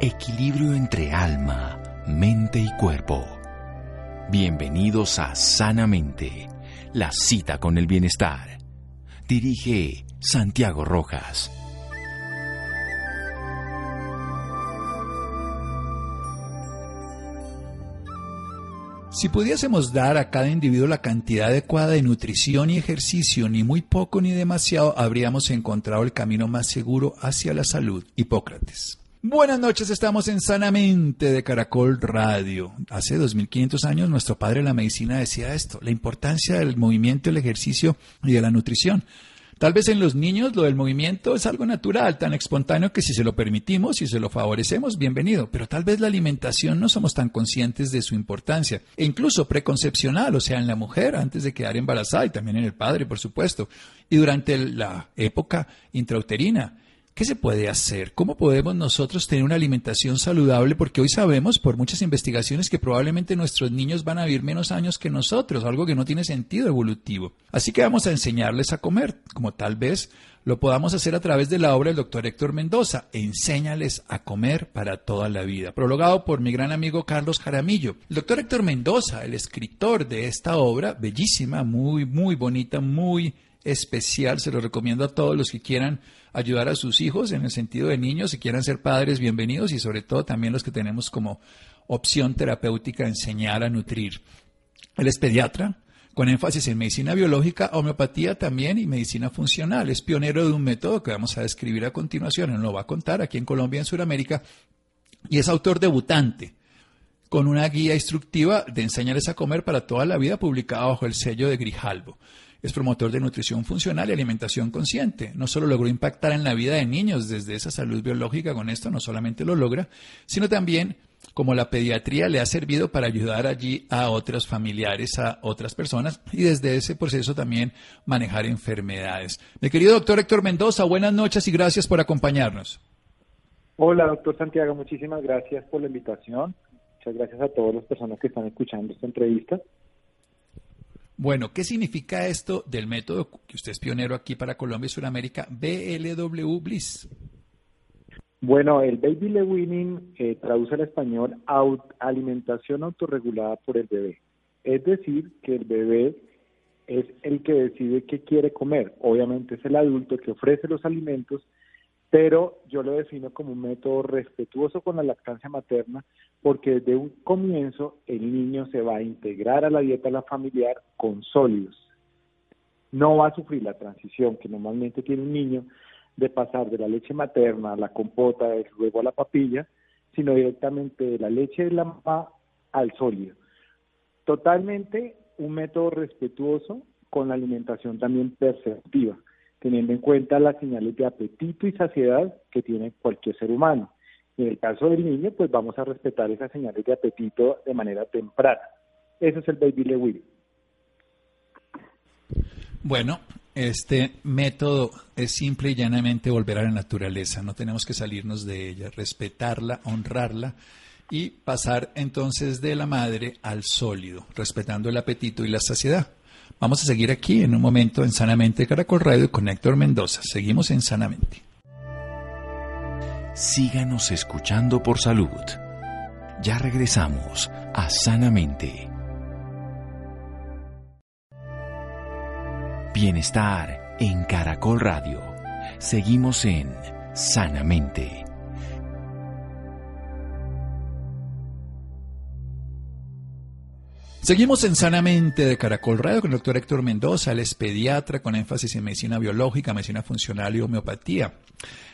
Equilibrio entre alma, mente y cuerpo. Bienvenidos a Sanamente, la cita con el bienestar. Dirige Santiago Rojas. Si pudiésemos dar a cada individuo la cantidad adecuada de nutrición y ejercicio, ni muy poco ni demasiado, habríamos encontrado el camino más seguro hacia la salud. Hipócrates. Buenas noches, estamos en Sanamente de Caracol Radio. Hace 2500 años nuestro padre de la medicina decía esto, la importancia del movimiento, el ejercicio y de la nutrición. Tal vez en los niños lo del movimiento es algo natural, tan espontáneo que si se lo permitimos, si se lo favorecemos, bienvenido. Pero tal vez la alimentación no somos tan conscientes de su importancia. E incluso preconcepcional, o sea, en la mujer antes de quedar embarazada y también en el padre, por supuesto. Y durante la época intrauterina. ¿Qué se puede hacer? ¿Cómo podemos nosotros tener una alimentación saludable? Porque hoy sabemos por muchas investigaciones que probablemente nuestros niños van a vivir menos años que nosotros, algo que no tiene sentido evolutivo. Así que vamos a enseñarles a comer, como tal vez lo podamos hacer a través de la obra del doctor Héctor Mendoza, Enséñales a comer para toda la vida, prologado por mi gran amigo Carlos Jaramillo. El doctor Héctor Mendoza, el escritor de esta obra, bellísima, muy, muy bonita, muy especial, se lo recomiendo a todos los que quieran ayudar a sus hijos en el sentido de niños, si quieran ser padres, bienvenidos y sobre todo también los que tenemos como opción terapéutica enseñar a nutrir. Él es pediatra, con énfasis en medicina biológica, homeopatía también y medicina funcional. Es pionero de un método que vamos a describir a continuación, él lo va a contar aquí en Colombia en Sudamérica, y es autor debutante con una guía instructiva de enseñarles a comer para toda la vida publicada bajo el sello de Grijalbo es promotor de nutrición funcional y alimentación consciente. No solo logró impactar en la vida de niños desde esa salud biológica con esto, no solamente lo logra, sino también como la pediatría le ha servido para ayudar allí a otros familiares, a otras personas y desde ese proceso también manejar enfermedades. Mi querido doctor Héctor Mendoza, buenas noches y gracias por acompañarnos. Hola, doctor Santiago, muchísimas gracias por la invitación. Muchas gracias a todas las personas que están escuchando esta entrevista. Bueno, ¿qué significa esto del método que usted es pionero aquí para Colombia y Sudamérica, BLW Bliss? Bueno, el Baby Le Winning eh, traduce al español alimentación autorregulada por el bebé. Es decir, que el bebé es el que decide qué quiere comer. Obviamente es el adulto que ofrece los alimentos pero yo lo defino como un método respetuoso con la lactancia materna porque desde un comienzo el niño se va a integrar a la dieta familiar con sólidos. No va a sufrir la transición que normalmente tiene un niño de pasar de la leche materna a la compota, luego a la papilla, sino directamente de la leche de la mamá al sólido. Totalmente un método respetuoso con la alimentación también perceptiva teniendo en cuenta las señales de apetito y saciedad que tiene cualquier ser humano. En el caso del niño, pues vamos a respetar esas señales de apetito de manera temprana. Eso es el Baby Le Bueno, este método es simple y llanamente volver a la naturaleza. No tenemos que salirnos de ella, respetarla, honrarla y pasar entonces de la madre al sólido, respetando el apetito y la saciedad. Vamos a seguir aquí en un momento en Sanamente Caracol Radio con Héctor Mendoza. Seguimos en Sanamente. Síganos escuchando por salud. Ya regresamos a Sanamente. Bienestar en Caracol Radio. Seguimos en Sanamente. Seguimos en Sanamente de Caracol Radio con el doctor Héctor Mendoza, él es pediatra con énfasis en medicina biológica, medicina funcional y homeopatía.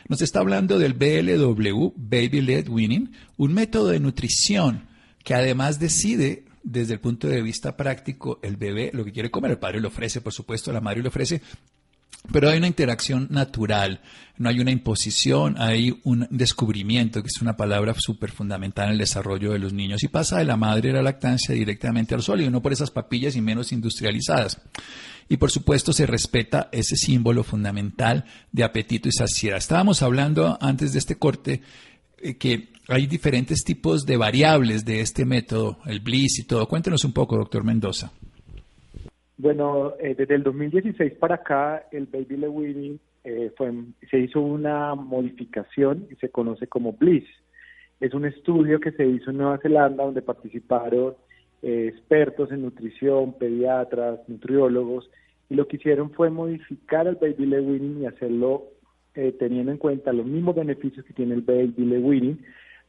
Nos está hablando del BLW, Baby Led Winning, un método de nutrición que además decide desde el punto de vista práctico el bebé lo que quiere comer, el padre le ofrece, por supuesto, la madre le ofrece, pero hay una interacción natural, no hay una imposición, hay un descubrimiento, que es una palabra súper fundamental en el desarrollo de los niños, y pasa de la madre a la lactancia directamente al sólido, no por esas papillas y menos industrializadas. Y por supuesto se respeta ese símbolo fundamental de apetito y saciedad. Estábamos hablando antes de este corte eh, que hay diferentes tipos de variables de este método, el bliss y todo. Cuéntenos un poco, doctor Mendoza. Bueno, eh, desde el 2016 para acá, el Baby Le eh, fue, se hizo una modificación y se conoce como Bliss. Es un estudio que se hizo en Nueva Zelanda donde participaron eh, expertos en nutrición, pediatras, nutriólogos, y lo que hicieron fue modificar el baby led weaning y hacerlo eh, teniendo en cuenta los mismos beneficios que tiene el baby led weaning,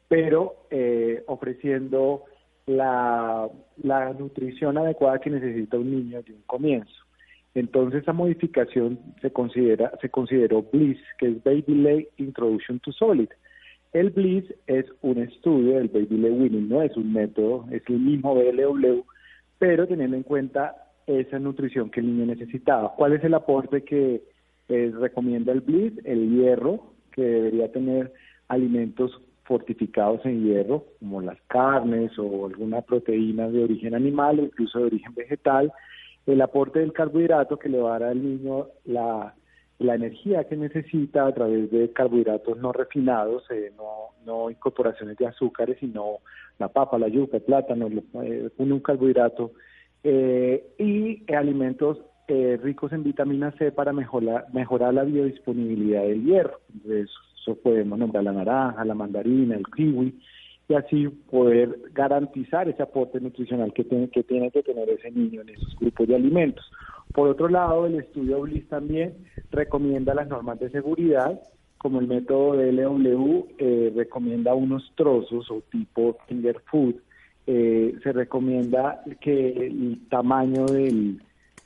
pero eh, ofreciendo la, la nutrición adecuada que necesita un niño de un comienzo. Entonces esa modificación se considera se consideró BLISS, que es Baby Led Introduction to Solid. El BLISS es un estudio del Baby Led Winning, no es un método, es el mismo BLW, pero teniendo en cuenta esa nutrición que el niño necesitaba. ¿Cuál es el aporte que eh, recomienda el BLISS? El hierro, que debería tener alimentos fortificados en hierro, como las carnes o alguna proteína de origen animal incluso de origen vegetal, el aporte del carbohidrato que le va a dar al niño la, energía que necesita a través de carbohidratos no refinados, eh, no, incorporaciones de azúcares, sino la papa, la yuca, el plátano, eh, un carbohidrato, eh, y alimentos ricos en vitamina C para mejorar, mejorar la biodisponibilidad del hierro. Eso podemos nombrar la naranja, la mandarina, el kiwi, y así poder garantizar ese aporte nutricional que tiene que, tiene que tener ese niño en esos grupos de alimentos. Por otro lado, el estudio BLIS también recomienda las normas de seguridad, como el método de LW eh, recomienda unos trozos o tipo finger food, eh, se recomienda que el tamaño del,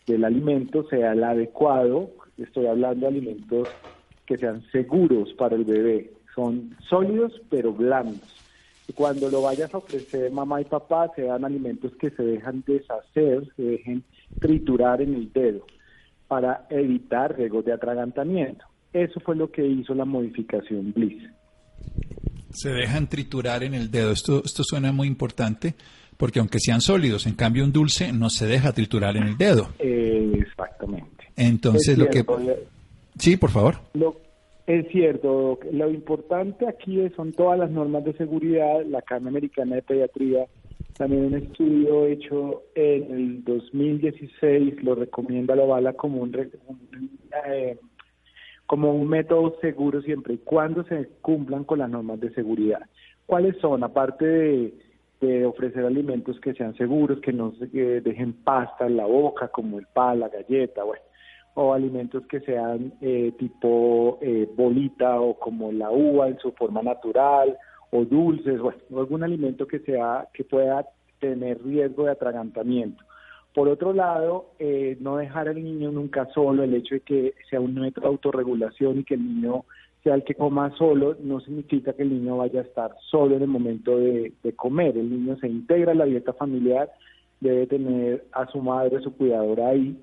del alimento sea el adecuado, estoy hablando de alimentos que sean seguros para el bebé, son sólidos pero blandos cuando lo vayas a ofrecer mamá y papá, sean alimentos que se dejan deshacer, se dejen triturar en el dedo para evitar riesgos de atragantamiento. Eso fue lo que hizo la modificación Bliss. Se dejan triturar en el dedo. Esto, esto suena muy importante porque aunque sean sólidos, en cambio un dulce no se deja triturar en el dedo. exactamente. Entonces lo que... Sí, por favor. Lo, es cierto, lo importante aquí son todas las normas de seguridad, la Cámara Americana de Pediatría, también un estudio hecho en el 2016 lo recomienda, lo bala como un, eh, como un método seguro siempre y cuando se cumplan con las normas de seguridad. ¿Cuáles son? Aparte de, de ofrecer alimentos que sean seguros, que no se dejen pasta en la boca, como el pan, la galleta, bueno, o alimentos que sean eh, tipo eh, bolita o como la uva en su forma natural o dulces o, algún alimento que sea que pueda tener riesgo de atragantamiento. Por otro lado, eh, no dejar al niño nunca solo, el hecho de que sea un método de autorregulación y que el niño sea el que coma solo, no significa que el niño vaya a estar solo en el momento de, de comer. El niño se integra en la dieta familiar, debe tener a su madre, a su cuidadora ahí,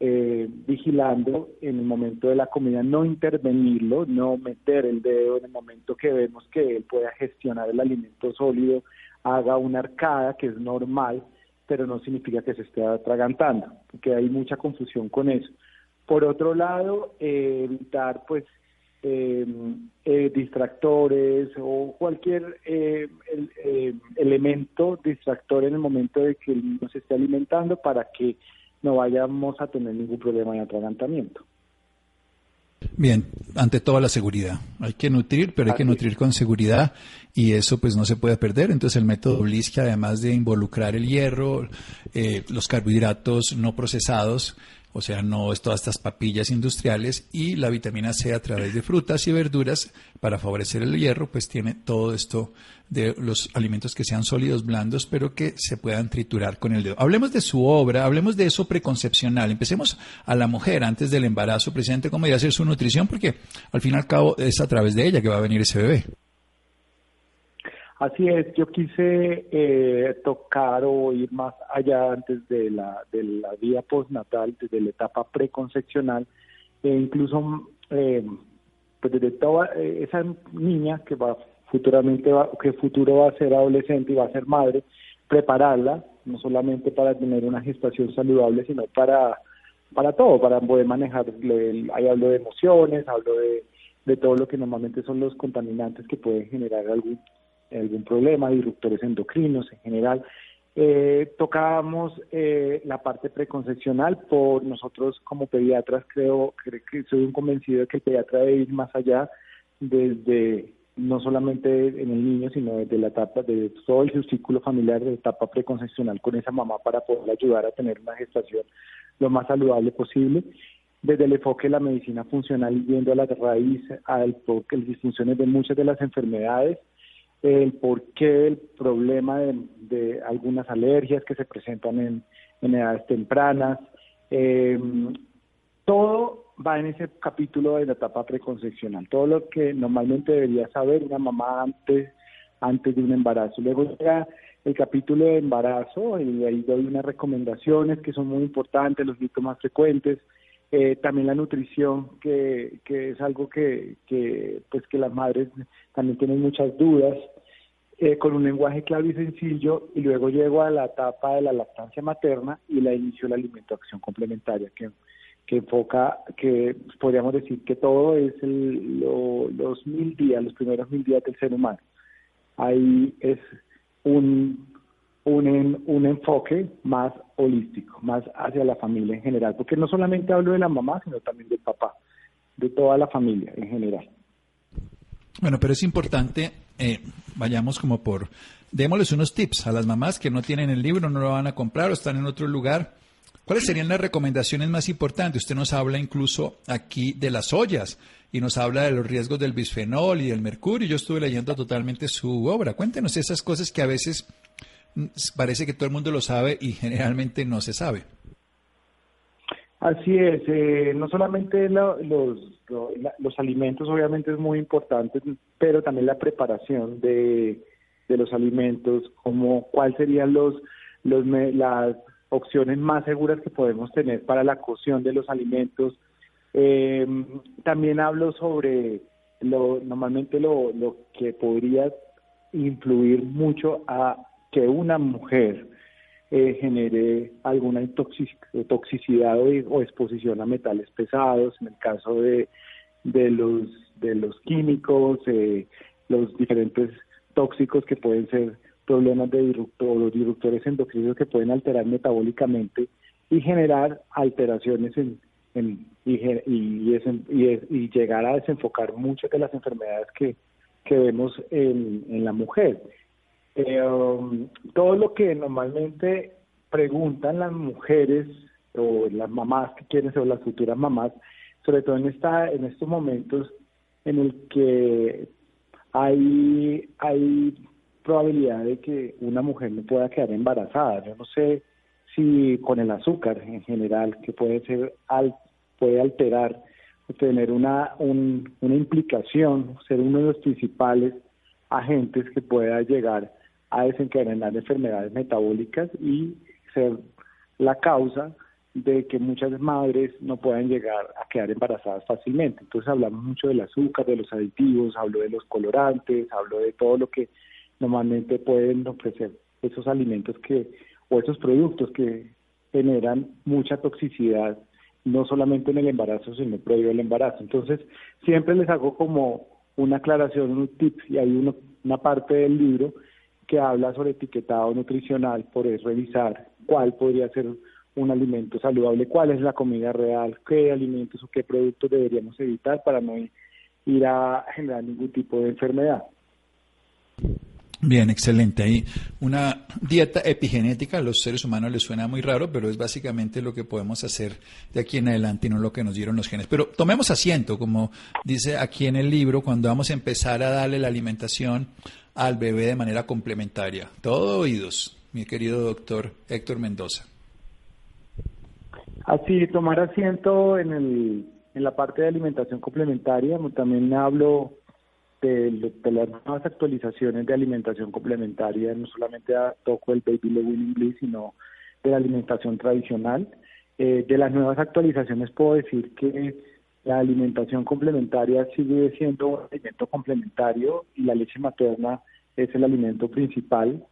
eh, vigilando en el momento de la comida, no intervenirlo, no meter el dedo en el momento que vemos que él pueda gestionar el alimento sólido, haga una arcada, que es normal, pero no significa que se esté atragantando, porque hay mucha confusión con eso. Por otro lado, eh, evitar pues em, eh, distractores o cualquier elemento distractor en el momento de que el niño se esté alimentando para que no vayamos a tener ningún problema de atragantamiento. Bien, ante todo la seguridad. Hay que nutrir, pero hay que nutrir con seguridad y eso pues no se puede perder. Entonces el método Bliss, que además de involucrar el hierro, eh, los carbohidratos no procesados, o sea, no es todas estas papillas industriales y la vitamina C a través de frutas y verduras para favorecer el hierro, pues tiene todo esto de los alimentos que sean sólidos, blandos, pero que se puedan triturar con el dedo. Hablemos de su obra, hablemos de eso preconcepcional. Empecemos a la mujer antes del embarazo, presidente, cómo a ser su nutrición, porque al fin y al cabo es a través de ella que va a venir ese bebé. Así es, yo quise eh, tocar o ir más allá antes de la, de la vía postnatal, desde la etapa preconcepcional, e incluso eh, pues desde toda eh, esa niña que va futuramente, va, que futuro va a ser adolescente y va a ser madre, prepararla, no solamente para tener una gestación saludable, sino para, para todo, para poder manejar, ahí hablo de emociones, hablo de, de todo lo que normalmente son los contaminantes que pueden generar algún algún problema, disruptores endocrinos en general. Eh, tocábamos eh, la parte preconcepcional por nosotros como pediatras creo, que soy un convencido de que el pediatra debe ir más allá desde no solamente en el niño, sino desde la etapa, de todo el círculo familiar, de etapa preconcepcional con esa mamá para poder ayudar a tener una gestación lo más saludable posible. Desde el enfoque de la medicina funcional, viendo a la raíz, a las disfunciones de muchas de las enfermedades, el por qué el problema de, algunas alergias que se presentan en, edades tempranas, eh, todo va en ese capítulo de la etapa preconcepcional, todo lo que normalmente debería saber una mamá antes, antes de un embarazo. Luego llega el capítulo de embarazo y ahí doy unas recomendaciones que son muy importantes, los más frecuentes, eh, también la nutrición, que, que es algo que, que, pues que las madres también tienen muchas dudas, eh, con un lenguaje claro y sencillo, y luego llego a la etapa de la lactancia materna y la inicio la alimentación complementaria, que que enfoca, que podríamos decir que todo es los mil días, los primeros mil días del ser humano. Ahí es un, un, un enfoque más holístico, más hacia la familia en general, porque no solamente hablo de la mamá, sino también del papá, de toda la familia en general. Bueno, pero es importante, eh, vayamos como por, démosles unos tips a las mamás que no tienen el libro, no lo van a comprar o están en otro lugar ¿Cuáles serían las recomendaciones más importantes? Usted nos habla incluso aquí de las ollas y nos habla de los riesgos del bisfenol y del mercurio. Yo estuve leyendo totalmente su obra. Cuéntenos esas cosas que a veces parece que todo el mundo lo sabe y generalmente no se sabe. Así es, eh, no solamente los, los alimentos obviamente es muy importante, pero también la preparación de, de los alimentos, como cuáles serían los, los las opciones más seguras que podemos tener para la cocción de los alimentos. Eh, también hablo sobre lo normalmente lo, lo que podría influir mucho a que una mujer eh, genere alguna toxicidad o, exposición a metales pesados, en el caso de, de, los, de los químicos, eh, los diferentes tóxicos que pueden ser problemas de los disruptores endocrinos que pueden alterar metabólicamente y generar alteraciones en, y, y, llegar a desenfocar muchas de las enfermedades que, vemos en, la mujer. Eh, um, todo lo que normalmente preguntan las mujeres o las mamás que quieren ser las futuras mamás, sobre todo en esta en estos momentos en el que hay hay probabilidad de que una mujer no pueda quedar embarazada. Yo no sé si con el azúcar en general, que puede ser al, puede alterar o tener una, una implicación, ser uno de los principales agentes que pueda llegar a desencadenar enfermedades metabólicas y ser la causa de que muchas madres no puedan llegar a quedar embarazadas fácilmente. Entonces hablamos mucho del azúcar, de los aditivos, hablo de los colorantes, hablo de todo lo que normalmente pueden ofrecer esos alimentos que o esos productos que generan mucha toxicidad no solamente en el embarazo sino previo al embarazo entonces siempre les hago como una aclaración un tip y hay uno, una parte del libro que habla sobre etiquetado nutricional por revisar cuál podría ser un alimento saludable cuál es la comida real qué alimentos o qué productos deberíamos evitar para no ir a generar ningún tipo de enfermedad Bien, excelente. Ahí una dieta epigenética a los seres humanos les suena muy raro, pero es básicamente lo que podemos hacer de aquí en adelante y no lo que nos dieron los genes. Pero tomemos asiento, como dice aquí en el libro, cuando vamos a empezar a darle la alimentación al bebé de manera complementaria. Todo oídos, mi querido doctor Héctor Mendoza. Así, tomar asiento en, el, en la parte de alimentación complementaria. También hablo de, las nuevas actualizaciones de alimentación complementaria, no solamente toco el Baby Lewin Bliss, sino de la alimentación tradicional. Eh, de las nuevas actualizaciones puedo decir que la alimentación complementaria sigue siendo un alimento complementario y la leche materna es el alimento principal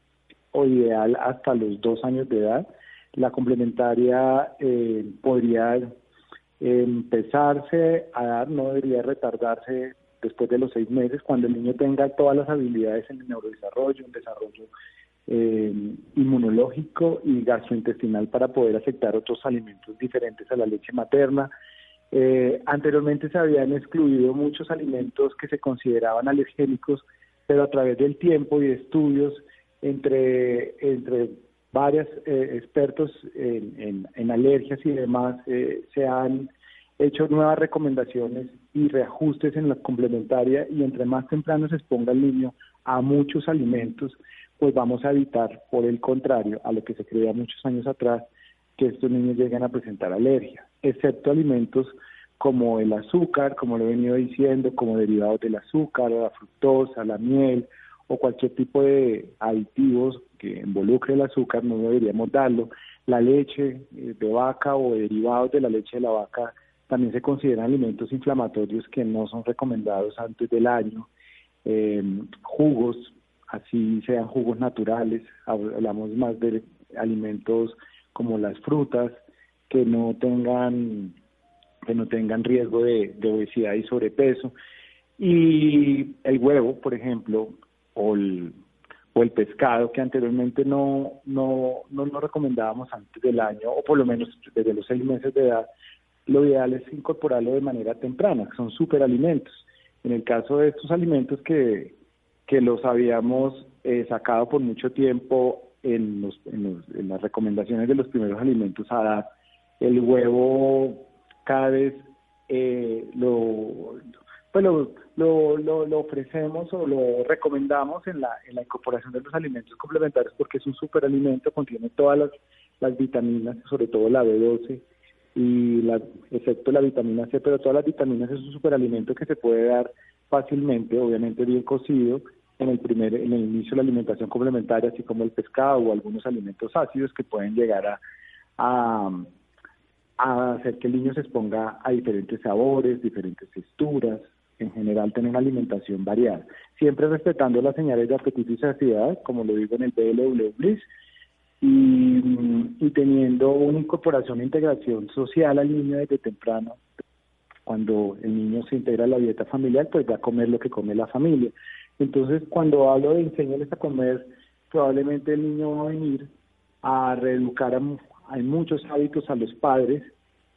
o ideal hasta los dos años de edad. La complementaria eh, podría empezarse a dar, no debería retardarse después de los seis meses, cuando el niño tenga todas las habilidades en el neurodesarrollo, en desarrollo eh, inmunológico y gastrointestinal para poder aceptar otros alimentos diferentes a la leche materna. Eh, anteriormente se habían excluido muchos alimentos que se consideraban alergénicos, pero a través del tiempo y estudios entre, entre varios eh, expertos en, en, alergias y demás, eh, se han hecho nuevas recomendaciones y reajustes en la complementaria y entre más temprano se exponga el niño a muchos alimentos, pues vamos a evitar, por el contrario, a lo que se creía muchos años atrás, que estos niños lleguen a presentar alergia, excepto alimentos como el azúcar, como lo he venido diciendo, como derivados del azúcar, la fructosa, la miel o cualquier tipo de aditivos que involucre el azúcar, no deberíamos darlo. La leche eh, de vaca o derivados de la leche de la vaca también se consideran alimentos inflamatorios que no son recomendados antes del año. Eh, jugos, así sean jugos naturales, hablamos más de alimentos como las frutas, que no tengan que no tengan riesgo de, obesidad y sobrepeso. Y el huevo, por ejemplo, o el, o el pescado, que anteriormente no, no, no nos recomendábamos antes del año, o por lo menos desde los seis meses de edad, lo ideal es incorporarlo de manera temprana, que son superalimentos. En el caso de estos alimentos que, que los habíamos eh, sacado por mucho tiempo en, los, en, en las recomendaciones de los primeros alimentos a dar, el huevo cada vez eh, lo, pues lo, lo, lo, ofrecemos o lo recomendamos en la, en la incorporación de los alimentos complementarios porque es un superalimento, contiene todas las, las vitaminas, sobre todo la B12 y la, excepto la vitamina C, pero todas las vitaminas es un superalimento que se puede dar fácilmente, obviamente bien cocido, en el primer, en el inicio de la alimentación complementaria, así como el pescado o algunos alimentos ácidos que pueden llegar a a hacer que el niño se exponga a diferentes sabores, diferentes texturas, en general tener una alimentación variada, siempre respetando las señales de apetito y saciedad, como lo digo en el BLW Bliss, y, y teniendo una incorporación e integración social al niño desde temprano. Cuando el niño se integra a la dieta familiar, pues va a comer lo que come la familia. Entonces, cuando hablo de enseñarles a comer, probablemente el niño va a venir a reeducar a, hay muchos hábitos a los padres,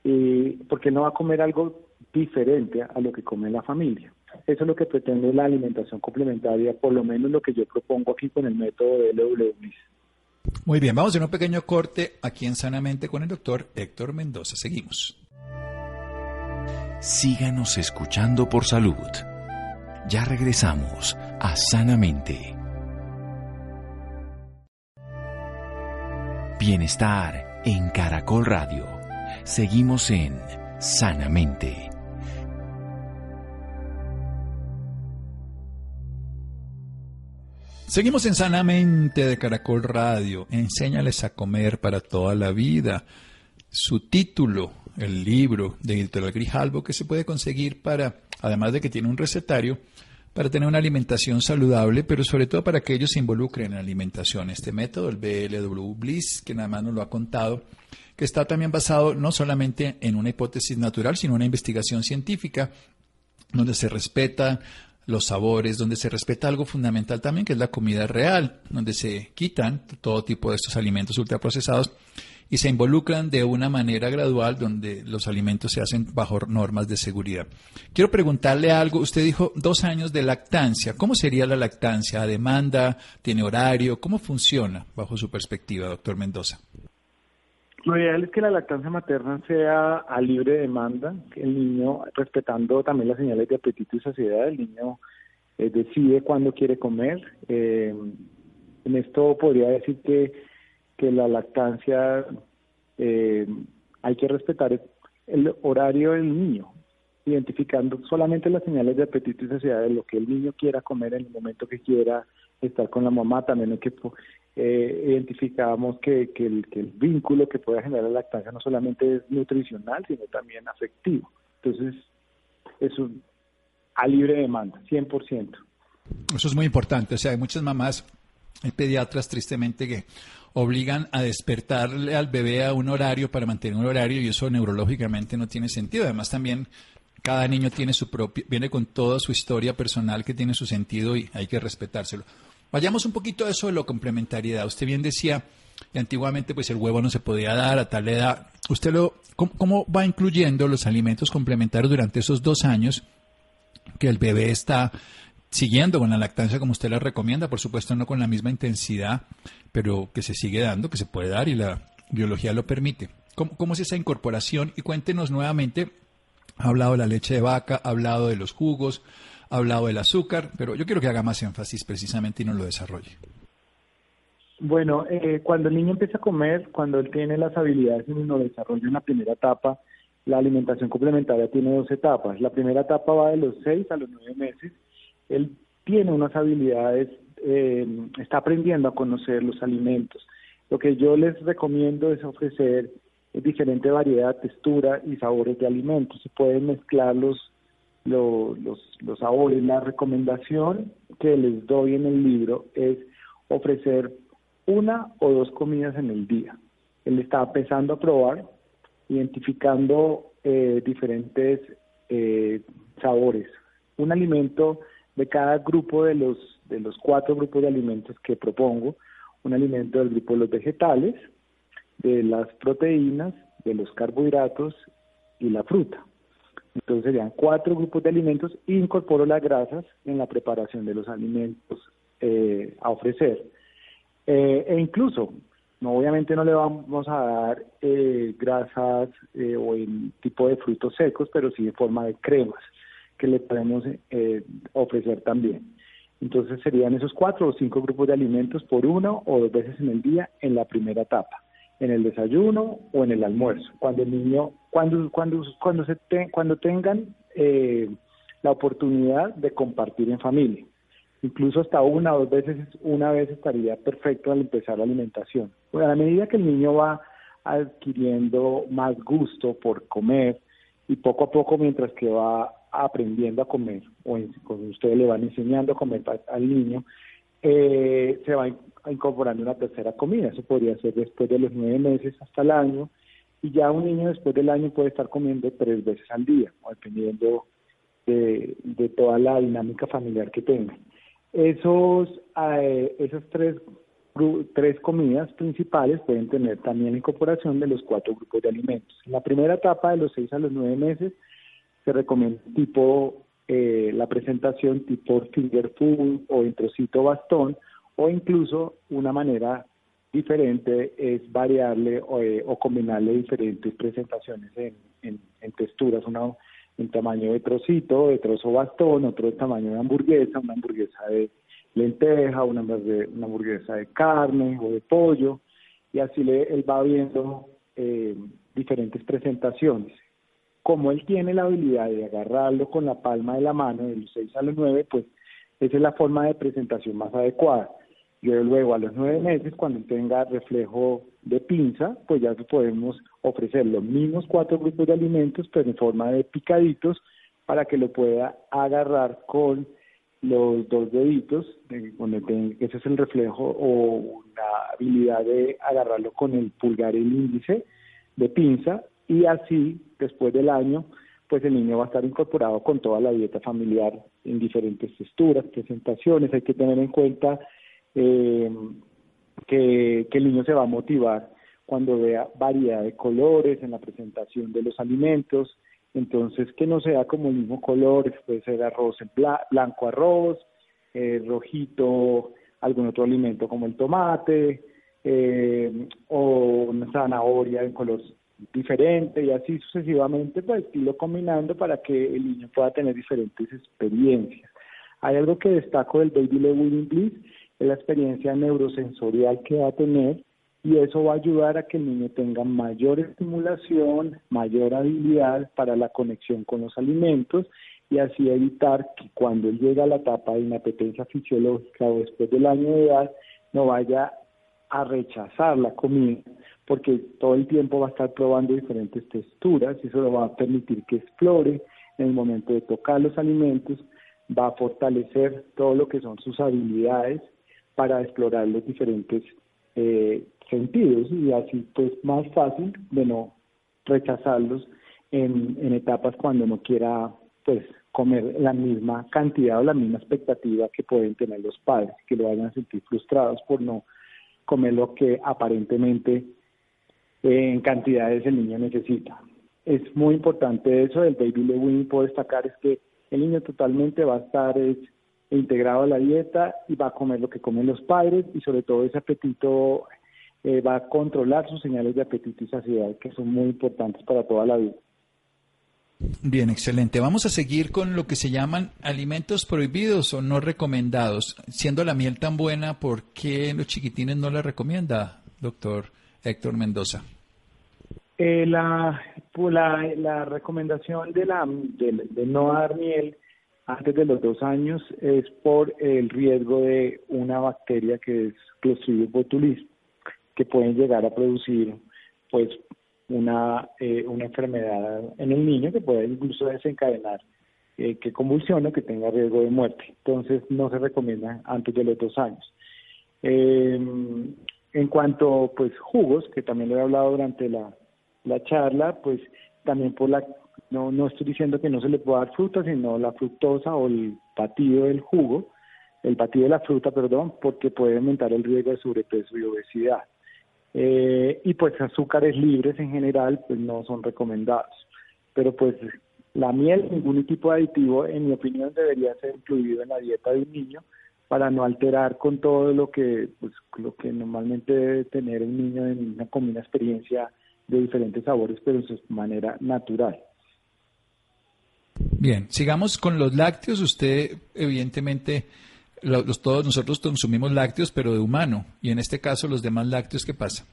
eh, porque no va a comer algo diferente a lo que come la familia. Eso es lo que pretende la alimentación complementaria, por lo menos lo que yo propongo aquí con el método de LWBIS. Muy bien, vamos a hacer un pequeño corte aquí en Sanamente con el doctor Héctor Mendoza. Seguimos. Síganos escuchando por salud. Ya regresamos a Sanamente. Bienestar en Caracol Radio. Seguimos en Sanamente. Seguimos en Sanamente de Caracol Radio. Enséñales a comer para toda la vida. Su título, el libro de Editorial Grijalbo, que se puede conseguir para, además de que tiene un recetario, para tener una alimentación saludable, pero sobre todo para que ellos se involucren en alimentación. Este método, el BLW Bliss, que nada más nos lo ha contado, que está también basado no solamente en una hipótesis natural, sino en una investigación científica, donde se respeta los sabores, donde se respeta algo fundamental también, que es la comida real, donde se quitan todo tipo de estos alimentos ultraprocesados y se involucran de una manera gradual donde los alimentos se hacen bajo normas de seguridad. Quiero preguntarle algo. Usted dijo dos años de lactancia. ¿Cómo sería la lactancia? ¿A demanda? ¿Tiene horario? ¿Cómo funciona bajo su perspectiva, doctor Mendoza? Lo ideal es que la lactancia materna sea a libre demanda, que el niño, respetando también las señales de apetito y saciedad, el niño eh, decide cuándo quiere comer. Eh, en esto podría decir que que la lactancia eh, hay que respetar el horario del niño, identificando solamente las señales de apetito y saciedad de lo que el niño quiera comer en el momento que quiera estar con la mamá. También hay que eh, identificamos que, que, el, que el vínculo que puede generar la lactancia no solamente es nutricional, sino también afectivo. Entonces, es un, a libre demanda, 100%. Eso es muy importante. O sea, hay muchas mamás, pediatras tristemente que obligan a despertarle al bebé a un horario para mantener un horario y eso neurológicamente no tiene sentido. Además también cada niño tiene su propio, viene con toda su historia personal que tiene su sentido y hay que respetárselo. Vayamos un poquito a eso de la complementariedad. Usted bien decía y antiguamente pues el huevo no se podía dar a tal edad. ¿Usted lo, cómo, va incluyendo los alimentos complementarios durante esos dos años que el bebé está siguiendo con la lactancia como usted la recomienda? Por supuesto no con la misma intensidad, pero que se sigue dando, que se puede dar y la biología lo permite. ¿Cómo, es esa incorporación? Y cuéntenos nuevamente, ha hablado de la leche de vaca, ha hablado de los jugos, ha hablado del azúcar, pero yo quiero que haga más énfasis precisamente y nos lo desarrolle. Bueno, eh, cuando el niño empieza a comer, cuando él tiene las habilidades en el desarrollo en la primera etapa, la alimentación complementaria tiene dos etapas. La primera etapa va de los seis a los nueve meses. Él tiene unas habilidades, eh, está aprendiendo a conocer los alimentos. Lo que yo les recomiendo es ofrecer diferente variedad, textura y sabores de alimentos. Se pueden mezclar los, los, los sabores. La recomendación que les doy en el libro es ofrecer una o dos comidas en el día. Él está empezando a probar, identificando eh, diferentes eh, sabores. Un alimento de cada grupo de los, de los cuatro grupos de alimentos que propongo, un alimento del grupo de los vegetales, de las proteínas, de los carbohidratos y la fruta. Entonces serían cuatro grupos de alimentos e incorporo las grasas en la preparación de los alimentos eh, a ofrecer. Eh, e incluso, obviamente no le vamos a dar eh, grasas eh, o en tipo de frutos secos, pero sí en forma de cremas que le podemos ofrecer también. Entonces serían esos cuatro o cinco grupos de alimentos por uno o dos veces en el día en la primera etapa, en el desayuno o en el almuerzo. Cuando el niño, cuando cuando cuando se cuando tengan la oportunidad de compartir en familia incluso hasta una o dos veces, una vez estaría perfecto al empezar la alimentación. a la medida que el niño va adquiriendo más gusto por comer y poco a poco mientras que va aprendiendo a comer o cuando ustedes le van enseñando a comer al niño, eh, se va incorporando una tercera comida. Eso podría ser después de los nueve meses hasta el año y ya un niño después del año puede estar comiendo tres veces al día, dependiendo de, de toda la dinámica familiar que tenga. Esos, eh, esas tres, tres comidas principales pueden tener también la incorporación de los cuatro grupos de alimentos. En la primera etapa, de los seis a los nueve meses, se recomienda tipo eh, la presentación tipo finger food o en trocito bastón o incluso una manera diferente es variarle o, eh, combinarle diferentes presentaciones en, en, en texturas. Una en tamaño de trocito, de trozo bastón, otro de tamaño de hamburguesa, una hamburguesa de lenteja, una, una hamburguesa de carne o de pollo, y así le, él va viendo eh, diferentes presentaciones. Como él tiene la habilidad de agarrarlo con la palma de la mano, de los 6 a los 9, pues esa es la forma de presentación más adecuada. Yo luego a los nueve meses, cuando tenga reflejo de pinza, pues ya podemos ofrecer los mismos cuatro grupos de alimentos, pero en forma de picaditos, para que lo pueda agarrar con los dos deditos, ese es el reflejo o la habilidad de agarrarlo con el pulgar y el índice de pinza, y así, después del año, pues el niño va a estar incorporado con toda la dieta familiar en diferentes texturas, presentaciones, hay que tener en cuenta eh, que, el niño se va a motivar cuando vea variedad de colores en la presentación de los alimentos, entonces que no sea como el mismo color, puede ser arroz blanco arroz, eh, rojito algún otro alimento como el tomate, eh, o una zanahoria en color diferente y así sucesivamente, pues irlo combinando para que el niño pueda tener diferentes experiencias. Hay algo que destaco del Baby Led Winning Bliss es la experiencia neurosensorial que va a tener y eso va a ayudar a que el niño tenga mayor estimulación, mayor habilidad para la conexión con los alimentos y así evitar que cuando él llega a la etapa de inapetencia fisiológica o después del año de edad no vaya a rechazar la comida porque todo el tiempo va a estar probando diferentes texturas y eso le va a permitir que explore en el momento de tocar los alimentos, va a fortalecer todo lo que son sus habilidades para explorar los diferentes eh, sentidos y así pues más fácil de no rechazarlos en, en etapas cuando no quiera pues comer la misma cantidad o la misma expectativa que pueden tener los padres, que lo vayan a sentir frustrados por no comer lo que aparentemente en cantidades el niño necesita. Es muy importante eso del baby lewin, puedo destacar es que el niño totalmente va a estar integrado a la dieta y va a comer lo que comen los padres y sobre todo ese apetito eh, va a controlar sus señales de apetito y saciedad que son muy importantes para toda la vida. Bien, excelente. Vamos a seguir con lo que se llaman alimentos prohibidos o no recomendados. Siendo la miel tan buena, ¿por qué los chiquitines no la recomienda, doctor Héctor Mendoza? Eh, la, pues la, la, recomendación de, la, de, no dar miel antes de los dos años es por el riesgo de una bacteria que es Clostridium botulism, que pueden llegar a producir pues una, eh, una enfermedad en el niño que puede incluso desencadenar eh, que convulsione, que tenga riesgo de muerte. Entonces no se recomienda antes de los dos años. Eh, en cuanto pues jugos, que también lo he hablado durante la, la charla, pues también por la no, no estoy diciendo que no se le pueda dar fruta, sino la fructosa o el batido del jugo, el batido de la fruta, perdón, porque puede aumentar el riesgo de sobrepeso y obesidad. Eh, y pues azúcares libres en general, pues no son recomendados. Pero pues la miel, ningún tipo de aditivo, en mi opinión, debería ser incluido en la dieta de un niño para no alterar con todo lo que pues lo que normalmente debe tener un niño en una, con una experiencia de diferentes sabores pero de manera natural. Bien, sigamos con los lácteos. Usted evidentemente los, todos nosotros consumimos lácteos, pero de humano. Y en este caso, los demás lácteos, ¿qué pasa?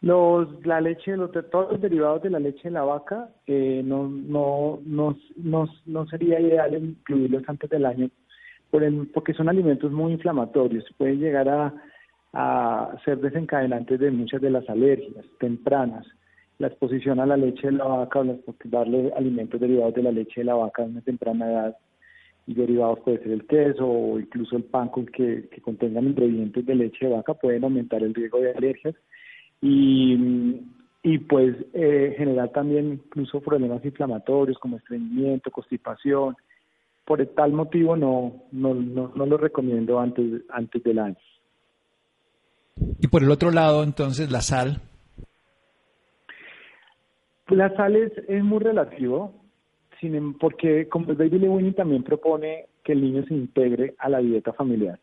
Los, la leche, los, todos los derivados de la leche de la vaca, eh, no, no, no, no, no sería ideal incluirlos antes del año porque son alimentos muy inflamatorios, pueden llegar a, ser desencadenantes de muchas de las alergias tempranas. La exposición a la leche de la vaca darle alimentos derivados de la leche de la vaca en una temprana edad y derivados puede ser el queso o incluso el pan con que, contengan ingredientes de leche de vaca pueden aumentar el riesgo de alergias y, y pues eh, generar también incluso problemas inflamatorios como estreñimiento, constipación, por tal motivo no, no, no, lo recomiendo antes, antes del año. Y por el otro lado, entonces, la sal. La sal es, es muy relativo, sin, em, porque como el Baby Lewini también propone que el niño se integre a la dieta familiar.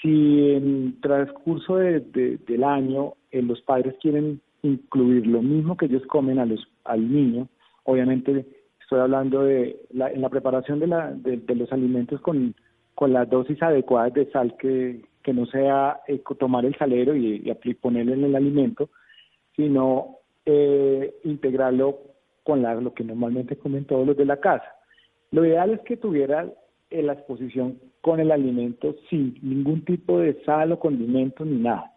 Si en transcurso de, del año eh, los padres quieren incluir lo mismo que ellos comen a los, al niño, obviamente Estoy hablando de la, en la preparación de, la, de, los alimentos con, las dosis adecuadas de sal que, que no sea eh, tomar el salero y, y ponerlo en el alimento, sino eh, integrarlo con la, lo que normalmente comen todos los de la casa. Lo ideal es que tuviera eh, la exposición con el alimento sin ningún tipo de sal o condimento ni nada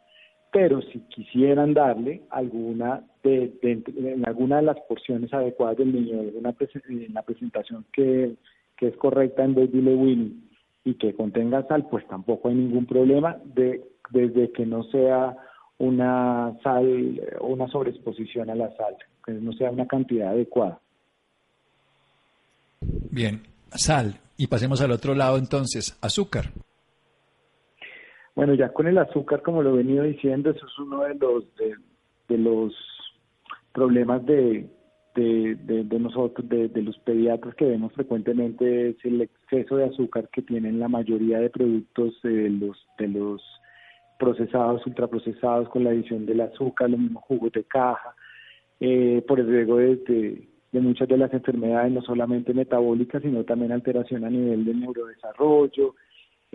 pero si quisieran darle alguna de, en alguna de las porciones adecuadas del niño, en la presentación que, es correcta en Baby Lewin y que contenga sal, pues tampoco hay ningún problema de, desde que no sea una sal o una sobreexposición a la sal, que no sea una cantidad adecuada. Bien, sal. Y pasemos al otro lado entonces, azúcar. Bueno, ya con el azúcar, como lo he venido diciendo, eso es uno de los de, los problemas de, de, nosotros, de, los pediatras que vemos frecuentemente, es el exceso de azúcar que tienen la mayoría de productos de los, de los procesados, ultraprocesados, con la adición del azúcar, los mismos jugos de caja, eh, por el riesgo de, de muchas de las enfermedades, no solamente metabólicas, sino también alteración a nivel de neurodesarrollo,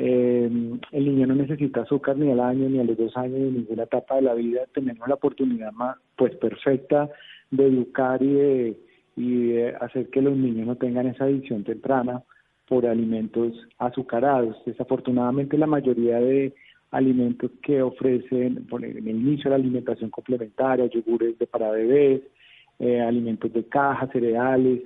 eh, el niño no necesita azúcar ni al año, ni a los dos años, ni en ninguna etapa de la vida. Tenemos la oportunidad más, pues perfecta de educar y de, y hacer que los niños no tengan esa adicción temprana por alimentos azucarados. Desafortunadamente la mayoría de alimentos que ofrecen en el inicio de la alimentación complementaria, yogures de para bebés, eh, alimentos de caja, cereales,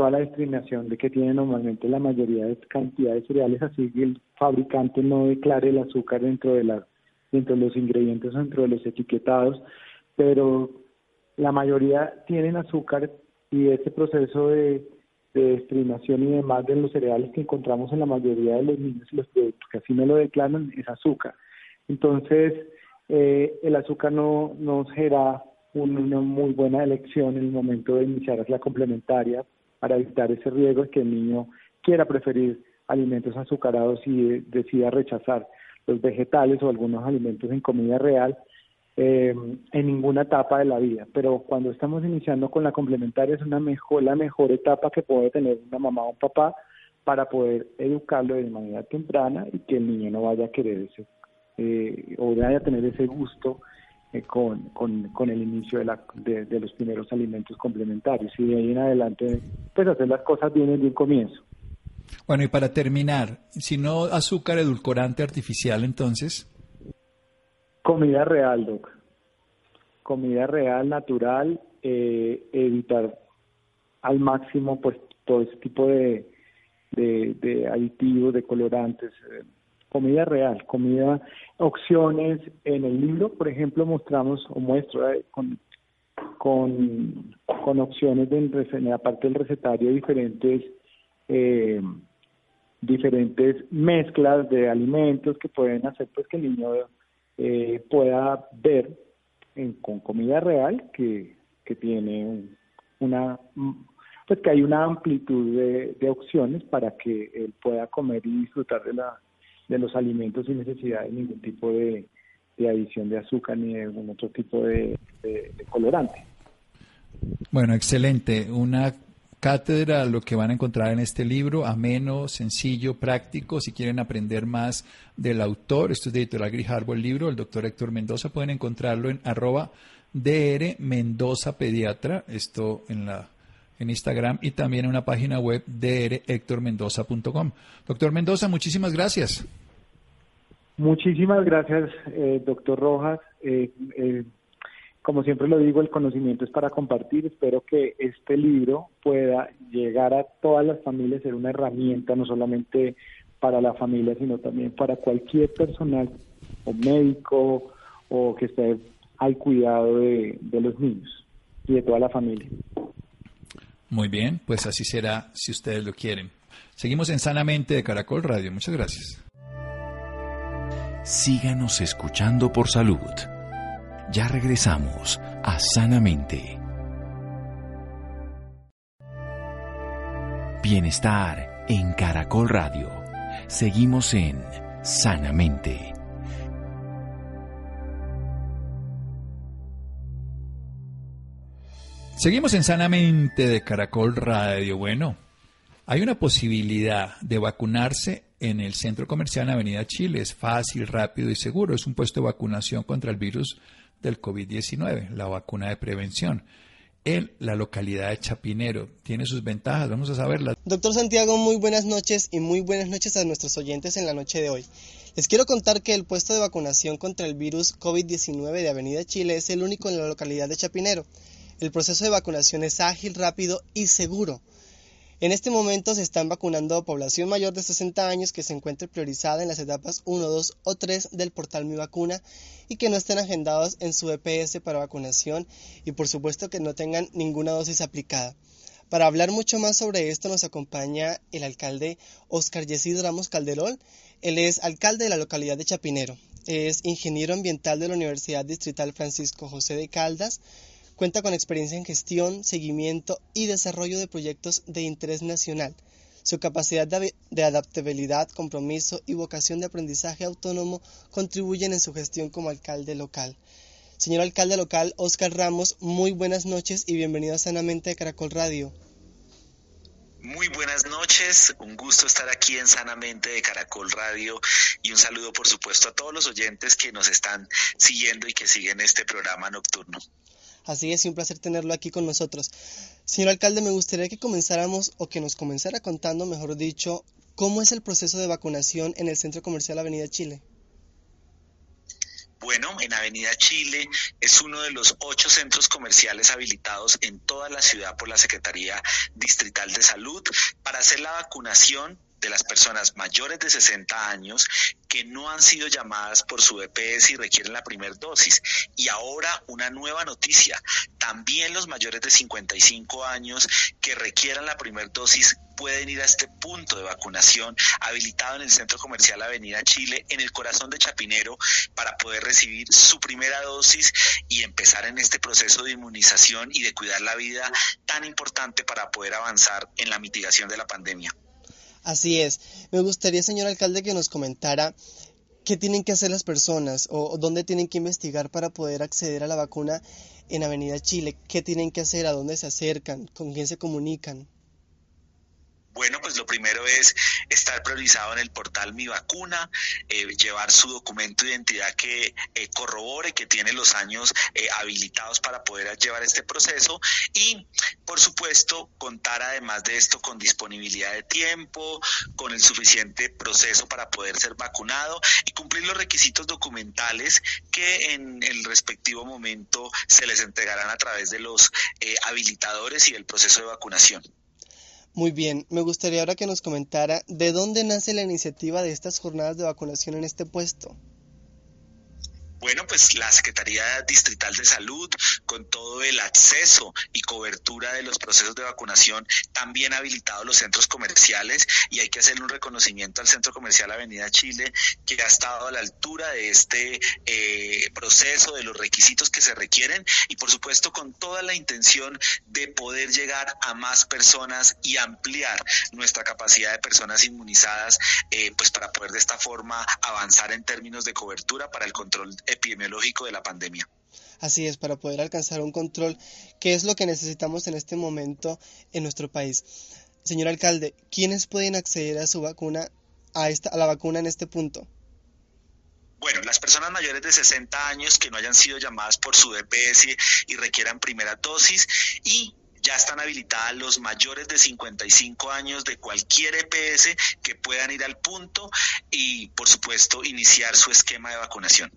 toda la discriminación de que tiene normalmente la mayoría de cantidades de cereales, así que el fabricante no declare el azúcar dentro de la dentro de los ingredientes, dentro de los etiquetados, pero la mayoría tienen azúcar y ese proceso de, de discriminación y demás de los cereales que encontramos en la mayoría de los niños y los productos que así no lo declaran es azúcar. Entonces, eh, el azúcar no, no será una muy buena elección en el momento de iniciar la complementaria para evitar ese riesgo de que el niño quiera preferir alimentos azucarados y decida rechazar los vegetales o algunos alimentos en comida real eh, en ninguna etapa de la vida. Pero cuando estamos iniciando con la complementaria es una mejor, la mejor etapa que puede tener una mamá o un papá para poder educarlo de manera temprana y que el niño no vaya a querer ese eh, o vaya a tener ese gusto eh, con, con, el inicio de, la, de, los primeros alimentos complementarios y de ahí en adelante pues hacer las cosas bien desde un comienzo. Bueno, y para terminar, si no azúcar edulcorante artificial, entonces. Comida real, Doc. Comida real, natural, eh, evitar al máximo pues todo ese tipo de, de, aditivos, de colorantes. Eh, comida real, comida, opciones. En el libro, por ejemplo, mostramos o muestro con, con, opciones de, aparte del recetario, diferentes eh, diferentes mezclas de alimentos que pueden hacer pues que el niño eh, pueda ver en, con comida real que, que tiene una pues que hay una amplitud de, de opciones para que él pueda comer y disfrutar de la de los alimentos sin necesidad de ningún tipo de, adición de azúcar ni de algún otro tipo de, colorante. Bueno, excelente. Una cátedra, lo que van a encontrar en este libro, ameno, sencillo, práctico. Si quieren aprender más del autor, esto es de Editorial Grijalbo, el libro, el doctor Héctor Mendoza, pueden encontrarlo en arroba DR Mendoza Pediatra, esto en la en Instagram y también en una página web drhectormendoza.com. Doctor Mendoza, muchísimas gracias. Muchísimas gracias, eh, doctor Rojas. Eh, eh, como siempre lo digo, el conocimiento es para compartir. Espero que este libro pueda llegar a todas las familias, ser una herramienta no solamente para la familia, sino también para cualquier personal o médico o que esté al cuidado de, de los niños y de toda la familia. Muy bien, pues así será si ustedes lo quieren. Seguimos en Sanamente de Caracol Radio. Muchas gracias. Síganos escuchando por salud. Ya regresamos a Sanamente. Bienestar en Caracol Radio. Seguimos en Sanamente. Seguimos en Sanamente de Caracol Radio. Bueno, hay una posibilidad de vacunarse en el centro comercial en Avenida Chile. Es fácil, rápido y seguro. Es un puesto de vacunación contra el virus del COVID-19, la vacuna de prevención. En la localidad de Chapinero. Tiene sus ventajas, vamos a saberlas. Doctor Santiago, muy buenas noches y muy buenas noches a nuestros oyentes en la noche de hoy. Les quiero contar que el puesto de vacunación contra el virus COVID-19 de Avenida Chile es el único en la localidad de Chapinero. El proceso de vacunación es ágil, rápido y seguro. En este momento se están vacunando a población mayor de 60 años que se encuentre priorizada en las etapas 1, 2 o 3 del portal Mi Vacuna y que no estén agendados en su EPS para vacunación y por supuesto que no tengan ninguna dosis aplicada. Para hablar mucho más sobre esto nos acompaña el alcalde Oscar Yesid Ramos Calderón. Él es alcalde de la localidad de Chapinero. Es ingeniero ambiental de la Universidad Distrital Francisco José de Caldas Cuenta con experiencia en gestión, seguimiento y desarrollo de proyectos de interés nacional. Su capacidad de adaptabilidad, compromiso y vocación de aprendizaje autónomo contribuyen en su gestión como alcalde local. Señor alcalde local Oscar Ramos, muy buenas noches y bienvenido a Sanamente de Caracol Radio. Muy buenas noches, un gusto estar aquí en Sanamente de Caracol Radio y un saludo por supuesto a todos los oyentes que nos están siguiendo y que siguen este programa nocturno. Así es, un placer tenerlo aquí con nosotros. Señor alcalde, me gustaría que comenzáramos o que nos comenzara contando, mejor dicho, cómo es el proceso de vacunación en el Centro Comercial Avenida Chile. Bueno, en Avenida Chile es uno de los ocho centros comerciales habilitados en toda la ciudad por la Secretaría Distrital de Salud para hacer la vacunación de las personas mayores de 60 años que no han sido llamadas por su EPS y requieren la primera dosis. Y ahora una nueva noticia, también los mayores de 55 años que requieran la primera dosis pueden ir a este punto de vacunación habilitado en el Centro Comercial Avenida Chile, en el corazón de Chapinero, para poder recibir su primera dosis y empezar en este proceso de inmunización y de cuidar la vida tan importante para poder avanzar en la mitigación de la pandemia. Así es. Me gustaría, señor alcalde, que nos comentara qué tienen que hacer las personas o, dónde tienen que investigar para poder acceder a la vacuna en Avenida Chile. ¿Qué tienen que hacer? ¿A dónde se acercan? ¿Con quién se comunican? Bueno, pues lo primero es estar priorizado en el portal Mi Vacuna, eh, llevar su documento de identidad que eh, corrobore que tiene los años eh, habilitados para poder llevar este proceso y, por supuesto, contar además de esto con disponibilidad de tiempo, con el suficiente proceso para poder ser vacunado y cumplir los requisitos documentales que en el respectivo momento se les entregarán a través de los habilitadores y del proceso de vacunación. Muy bien, me gustaría ahora que nos comentara de dónde nace la iniciativa de estas jornadas de vacunación en este puesto. Bueno, pues la Secretaría Distrital de Salud, con todo el acceso y cobertura de los procesos de vacunación, también ha habilitado los centros comerciales y hay que hacerle un reconocimiento al Centro Comercial Avenida Chile, que ha estado a la altura de este eh, proceso, de los requisitos que se requieren y por supuesto con toda la intención de poder llegar a más personas y ampliar nuestra capacidad de personas inmunizadas, eh, pues para poder de esta forma avanzar en términos de cobertura para el control epidemiológico de la pandemia. Así es, para poder alcanzar un control, que es lo que necesitamos en este momento en nuestro país. Señor alcalde, ¿quiénes pueden acceder a su vacuna, a, esta, a la vacuna en este punto? Bueno, las personas mayores de 60 años que no hayan sido llamadas por su DPS y requieran primera dosis y ya están habilitadas los mayores de 55 años de cualquier EPS que puedan ir al punto y, por supuesto, iniciar su esquema de vacunación.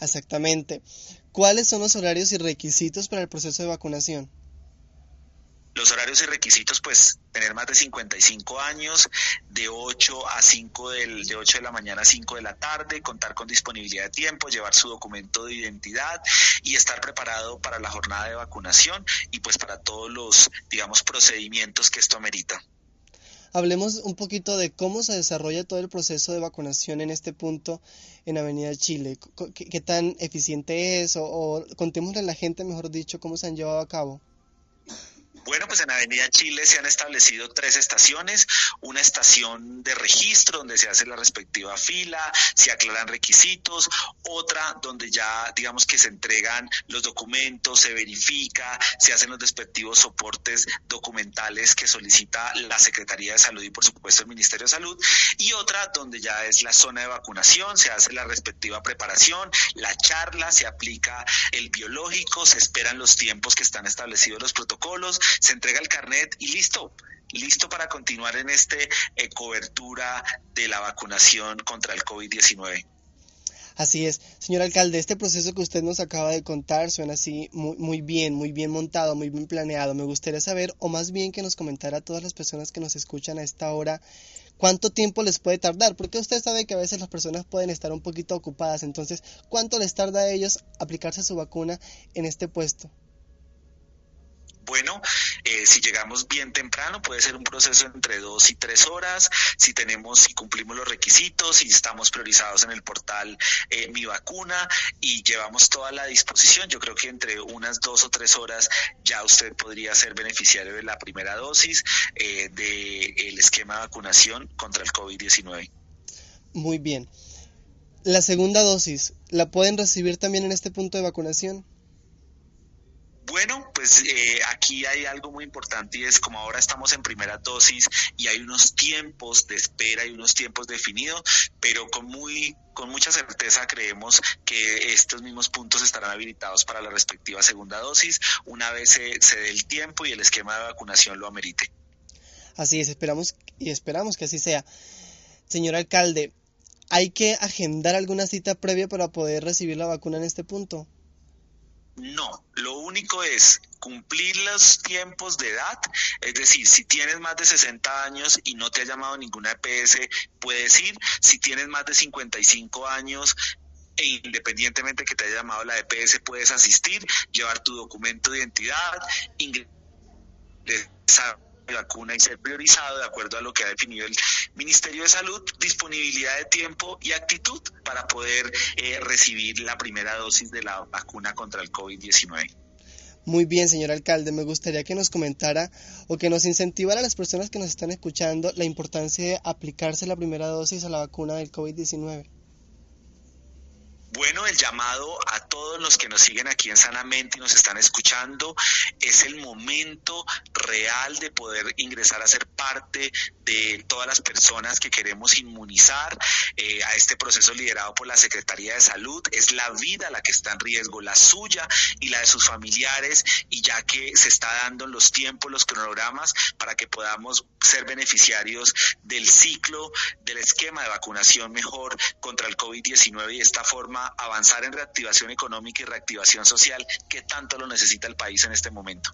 Exactamente. ¿Cuáles son los horarios y requisitos para el proceso de vacunación? Los horarios y requisitos, pues, tener más de 55 años, de 8 a 5 del, de 8 de la mañana a 5 de la tarde, contar con disponibilidad de tiempo, llevar su documento de identidad y estar preparado para la jornada de vacunación y pues para todos los, digamos, procedimientos que esto amerita. Hablemos un poquito de cómo se desarrolla todo el proceso de vacunación en este punto en Avenida Chile. ¿Qué, tan eficiente es? O, o contémosle a la gente, mejor dicho, cómo se han llevado a cabo. Bueno, pues en Avenida Chile se han establecido tres estaciones, una estación de registro donde se hace la respectiva fila, se aclaran requisitos, otra donde ya digamos que se entregan los documentos, se verifica, se hacen los respectivos soportes documentales que solicita la Secretaría de Salud y por supuesto el Ministerio de Salud, y otra donde ya es la zona de vacunación, se hace la respectiva preparación, la charla, se aplica el biológico, se esperan los tiempos que están establecidos los protocolos, se entrega el carnet y listo, listo para continuar en este eh, cobertura de la vacunación contra el COVID-19. Así es, señor alcalde, este proceso que usted nos acaba de contar suena así muy, muy bien, muy bien montado, muy bien planeado. Me gustaría saber, o más bien que nos comentara a todas las personas que nos escuchan a esta hora, cuánto tiempo les puede tardar, porque usted sabe que a veces las personas pueden estar un poquito ocupadas, entonces, ¿cuánto les tarda a ellos aplicarse su vacuna en este puesto? Bueno, eh, si llegamos bien temprano, puede ser un proceso entre dos y tres horas. Si tenemos, si cumplimos los requisitos, si estamos priorizados en el portal eh, Mi Vacuna y llevamos toda la disposición, yo creo que entre unas dos o tres horas ya usted podría ser beneficiario de la primera dosis eh, del esquema de vacunación contra el COVID-19. Muy bien. La segunda dosis, ¿la pueden recibir también en este punto de vacunación? Bueno, pues eh, aquí hay algo muy importante y es como ahora estamos en primera dosis y hay unos tiempos de espera y unos tiempos definidos, pero con muy con mucha certeza creemos que estos mismos puntos estarán habilitados para la respectiva segunda dosis una vez se, se dé el tiempo y el esquema de vacunación lo amerite. Así es, esperamos y esperamos que así sea. Señor alcalde, ¿hay que agendar alguna cita previa para poder recibir la vacuna en este punto? No, lo único es cumplir los tiempos de edad, es decir, si tienes más de 60 años y no te ha llamado ninguna EPS, puedes ir, si tienes más de 55 años e independientemente que te haya llamado la EPS, puedes asistir, llevar tu documento de identidad, ingresar vacuna y ser priorizado de acuerdo a lo que ha definido el Ministerio de Salud, disponibilidad de tiempo y actitud para poder eh, recibir la primera dosis de la vacuna contra el COVID-19. Muy bien, señor alcalde, me gustaría que nos comentara o que nos incentivara a las personas que nos están escuchando la importancia de aplicarse la primera dosis a la vacuna del COVID-19. Bueno, el llamado a todos los que nos siguen aquí en Sanamente y nos están escuchando es el momento real de poder ingresar a ser parte de todas las personas que queremos inmunizar eh, a este proceso liderado por la Secretaría de Salud. Es la vida la que está en riesgo, la suya y la de sus familiares, y ya que se está dando los tiempos, los cronogramas, para que podamos ser beneficiarios del ciclo, del esquema de vacunación mejor contra el COVID-19 y de esta forma avanzar en reactivación económica y reactivación social que tanto lo necesita el país en este momento.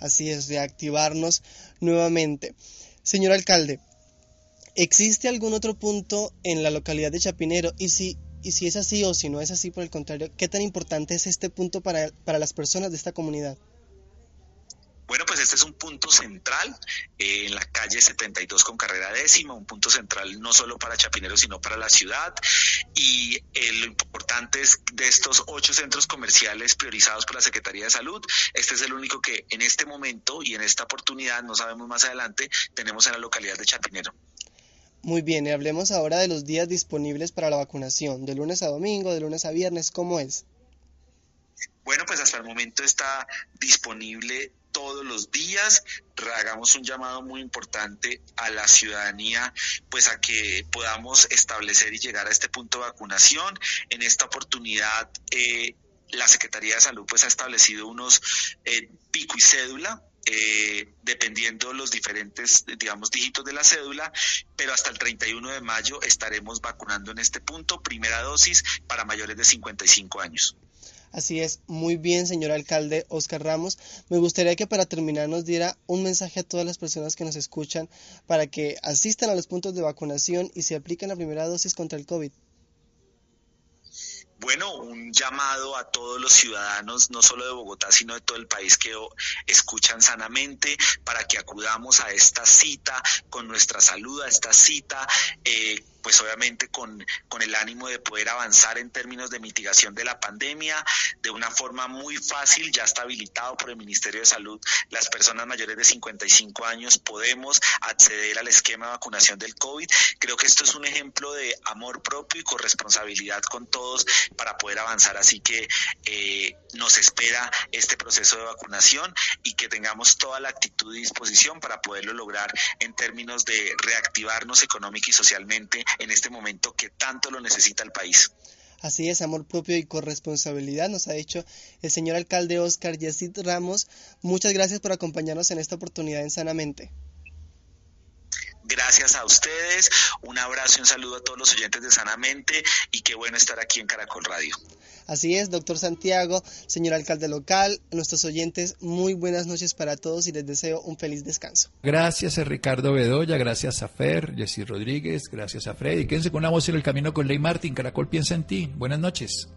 Así es, reactivarnos nuevamente. Señor alcalde, ¿existe algún otro punto en la localidad de Chapinero? Y si, y si es así o si no es así, por el contrario, ¿qué tan importante es este punto para, para las personas de esta comunidad? Bueno, pues este es un punto central eh, en la calle 72 con carrera décima, un punto central no solo para Chapinero, sino para la ciudad. Y eh, lo importante es de estos ocho centros comerciales priorizados por la Secretaría de Salud, este es el único que en este momento y en esta oportunidad, no sabemos más adelante, tenemos en la localidad de Chapinero. Muy bien, y hablemos ahora de los días disponibles para la vacunación, de lunes a domingo, de lunes a viernes, ¿cómo es? Bueno, pues hasta el momento está disponible todos los días. Hagamos un llamado muy importante a la ciudadanía, pues a que podamos establecer y llegar a este punto de vacunación. En esta oportunidad, eh, la Secretaría de Salud pues ha establecido unos eh, pico y cédula eh, dependiendo los diferentes, digamos, dígitos de la cédula, pero hasta el 31 de mayo estaremos vacunando en este punto primera dosis para mayores de 55 años. Así es, muy bien, señor alcalde Oscar Ramos. Me gustaría que para terminar nos diera un mensaje a todas las personas que nos escuchan para que asistan a los puntos de vacunación y se apliquen la primera dosis contra el COVID. Bueno, un llamado a todos los ciudadanos, no solo de Bogotá, sino de todo el país que escuchan sanamente, para que acudamos a esta cita con nuestra salud, a esta cita eh, pues obviamente con, con el ánimo de poder avanzar en términos de mitigación de la pandemia de una forma muy fácil, ya está habilitado por el Ministerio de Salud, las personas mayores de 55 años podemos acceder al esquema de vacunación del COVID. Creo que esto es un ejemplo de amor propio y corresponsabilidad con todos para poder avanzar, así que eh, nos espera este proceso de vacunación y que tengamos toda la actitud y disposición para poderlo lograr en términos de reactivarnos económica y socialmente en este momento que tanto lo necesita el país. Así es, amor propio y corresponsabilidad nos ha dicho el señor alcalde Oscar Yesid Ramos. Muchas gracias por acompañarnos en esta oportunidad en Sanamente. Gracias a ustedes, un abrazo y un saludo a todos los oyentes de Sanamente y qué bueno estar aquí en Caracol Radio. Así es, doctor Santiago, señor alcalde local, nuestros oyentes, muy buenas noches para todos y les deseo un feliz descanso. Gracias a Ricardo Bedoya, gracias a Fer, Jessy Rodríguez, gracias a Freddy. Quédense con una voz en el camino con Ley Martín. Caracol piensa en ti. Buenas noches.